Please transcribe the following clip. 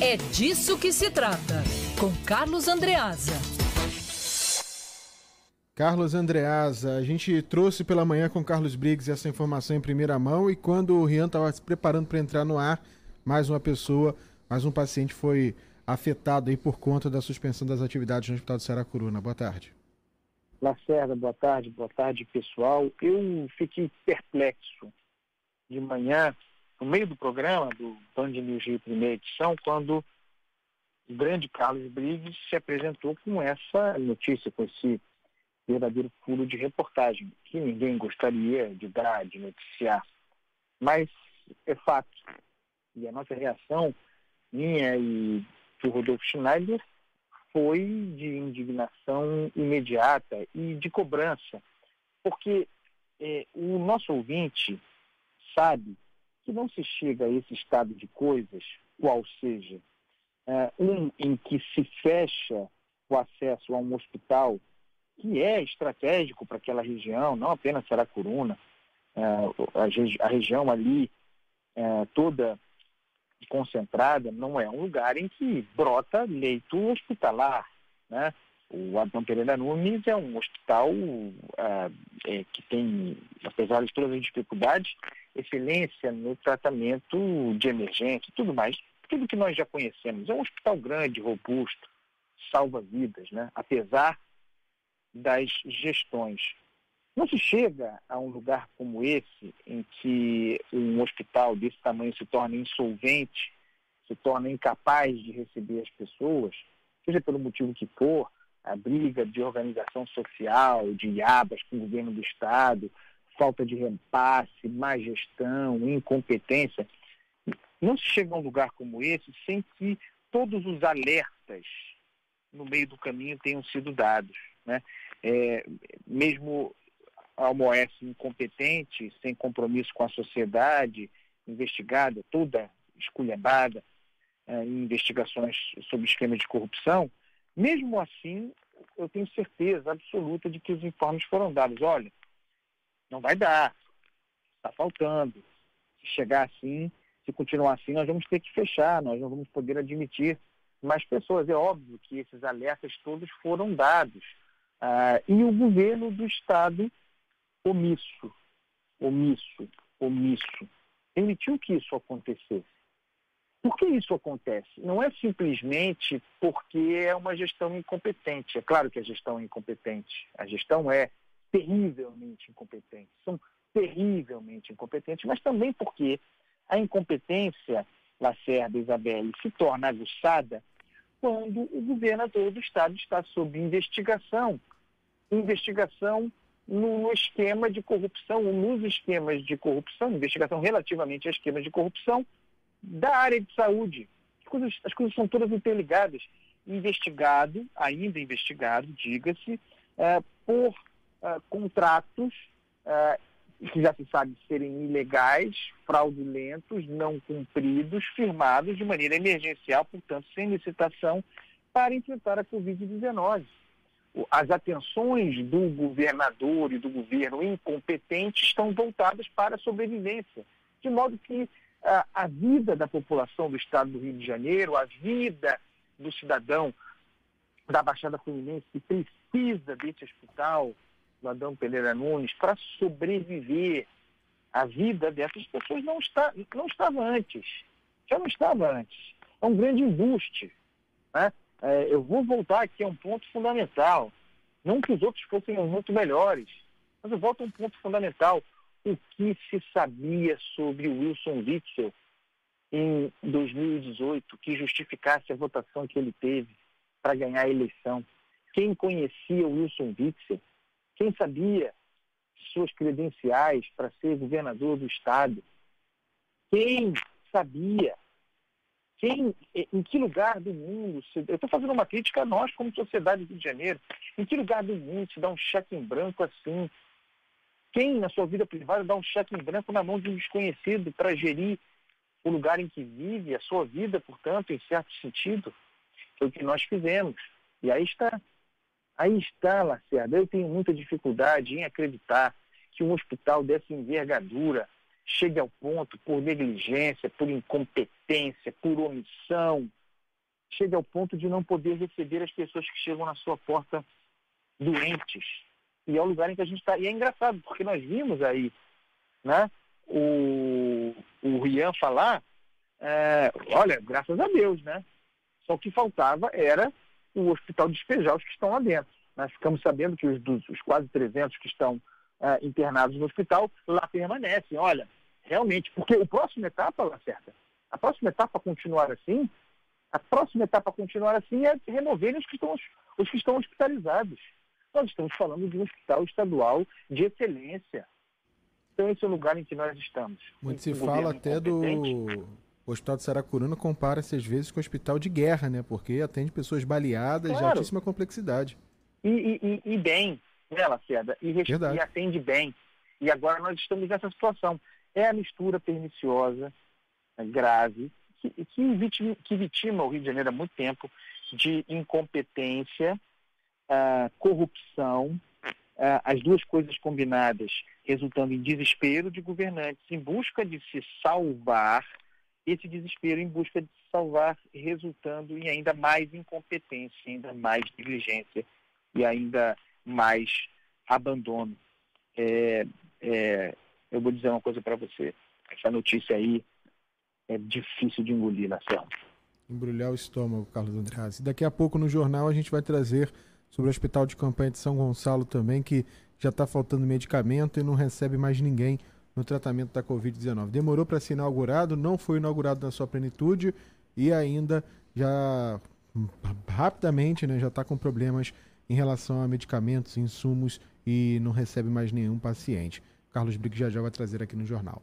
É disso que se trata, com Carlos Andreasa. Carlos Andreasa, a gente trouxe pela manhã com Carlos Briggs essa informação em primeira mão e quando o Rian estava se preparando para entrar no ar, mais uma pessoa, mais um paciente foi afetado aí por conta da suspensão das atividades no Hospital de Saracuruna. Boa tarde. Lacerda, boa tarde, boa tarde pessoal. Eu fiquei perplexo de manhã, no meio do programa do Band News Rio Primeira Edição, quando o grande Carlos Briggs se apresentou com essa notícia, com esse verdadeiro furo de reportagem, que ninguém gostaria de dar, de noticiar. Mas é fato. E a nossa reação, minha e do Rodolfo Schneider, foi de indignação imediata e de cobrança, porque é, o nosso ouvinte sabe que não se chega a esse estado de coisas, qual seja, é, um em que se fecha o acesso a um hospital que é estratégico para aquela região, não apenas Saracuruna, é, a, região ali é, toda concentrada, não é um lugar em que brota leito hospitalar. Né? O Adão Pereira Nunes é um hospital uh, é, que tem, apesar de todas as dificuldades, excelência no tratamento de emergência e tudo mais. Tudo que nós já conhecemos. É um hospital grande, robusto, salva vidas, né? apesar das gestões não se chega a um lugar como esse, em que um hospital desse tamanho se torna insolvente, se torna incapaz de receber as pessoas, seja pelo motivo que for, a briga de organização social, de abas com o governo do Estado, falta de repasse, má gestão, incompetência. Não se chega a um lugar como esse sem que todos os alertas no meio do caminho tenham sido dados. Né? É, mesmo a OMS incompetente, sem compromisso com a sociedade, investigada, toda esculhambada é, em investigações sobre esquemas de corrupção, mesmo assim, eu tenho certeza absoluta de que os informes foram dados. Olha, não vai dar, está faltando. Se chegar assim, se continuar assim, nós vamos ter que fechar, nós não vamos poder admitir mais pessoas. É óbvio que esses alertas todos foram dados. Ah, e o governo do Estado omisso, omisso, omisso. Permitiu que isso acontecesse. Por que isso acontece? Não é simplesmente porque é uma gestão incompetente. É claro que a gestão é incompetente. A gestão é terrivelmente incompetente. São terrivelmente incompetentes, mas também porque a incompetência, Lacerda e Isabelle, se torna aguçada quando o governador do Estado está sob investigação. Investigação no esquema de corrupção, nos esquemas de corrupção, investigação relativamente a esquemas de corrupção da área de saúde. As coisas, as coisas são todas interligadas. Investigado, ainda investigado, diga-se, é, por é, contratos é, que já se sabe serem ilegais, fraudulentos, não cumpridos, firmados de maneira emergencial, portanto, sem licitação, para enfrentar a Covid-19 as atenções do governador e do governo incompetente estão voltadas para a sobrevivência. De modo que a, vida da população do estado do Rio de Janeiro, a vida do cidadão da Baixada Fluminense que precisa desse hospital, do Adão Pereira Nunes, para sobreviver, a vida dessas pessoas não, está, não estava antes. Já não estava antes. É um grande embuste. Né? é, eu vou voltar aqui a um ponto fundamental. Não que os outros fossem muito melhores, mas eu volto a um ponto fundamental. O que se sabia sobre Wilson Witzel em 2018 que justificasse a votação que ele teve para ganhar a eleição? Quem conhecia Wilson Witzel? Quem sabia suas credenciais para ser governador do Estado? Quem sabia quem, em que lugar do mundo, se, eu estou fazendo uma crítica a nós como sociedade do Rio de Janeiro, em que lugar do mundo se dá um cheque em branco assim? Quem na sua vida privada dá um cheque em branco na mão de um desconhecido para gerir o lugar em que vive, a sua vida, portanto, em certo sentido? Foi o que nós fizemos. E aí está, aí está, Lacerda. Eu tenho muita dificuldade em acreditar que um hospital dessa envergadura, chegue ao ponto, por negligência, por incompetência, por omissão, chega ao ponto de não poder receber as pessoas que chegam na sua porta doentes. E é o lugar em que a gente está. E é engraçado, porque nós vimos aí né, o, o Rian falar, é, olha, graças a Deus, né? Só que faltava era o hospital despejar os que estão lá dentro. Nós ficamos sabendo que os, dos, os quase 300 que estão é, internados no hospital lá permanecem. Olha, realmente, porque o próximo etapa, Lacerda, a próxima etapa continuar assim, a próxima etapa continuar assim é removerem os que estão, os que estão hospitalizados. Nós estamos falando de um hospital estadual de excelência. Então esse é o lugar em que nós estamos. Muito se fala até do o Hospital de Saracuruna compara-se às vezes com o hospital de guerra, né? Porque atende pessoas baleadas claro. de altíssima complexidade. E, e, e bem, né, Lacerda? E, e atende bem. E agora nós estamos nessa situação. É a mistura perniciosa, né, grave, que, que, vitima, que vitima o Rio de Janeiro há muito tempo de incompetência, corrupção, uh, as duas coisas combinadas resultando em desespero de governantes em busca de se salvar, esse desespero em busca de se salvar resultando em ainda mais incompetência, ainda mais negligência e ainda mais abandono. É, é, eu vou dizer uma coisa para você, essa notícia aí é difícil de engolir, Marcelo. Embrulhar o estômago, Carlos Andreas. Daqui a pouco no jornal a gente vai trazer sobre o Hospital de Campanha de São Gonçalo também, que já está faltando medicamento e não recebe mais ninguém no tratamento da Covid-19. Demorou para ser inaugurado, não foi inaugurado na sua plenitude e ainda já rapidamente né, já está com problemas em relação a medicamentos, insumos e não recebe mais nenhum paciente. Carlos Briggs já já vai trazer aqui no jornal.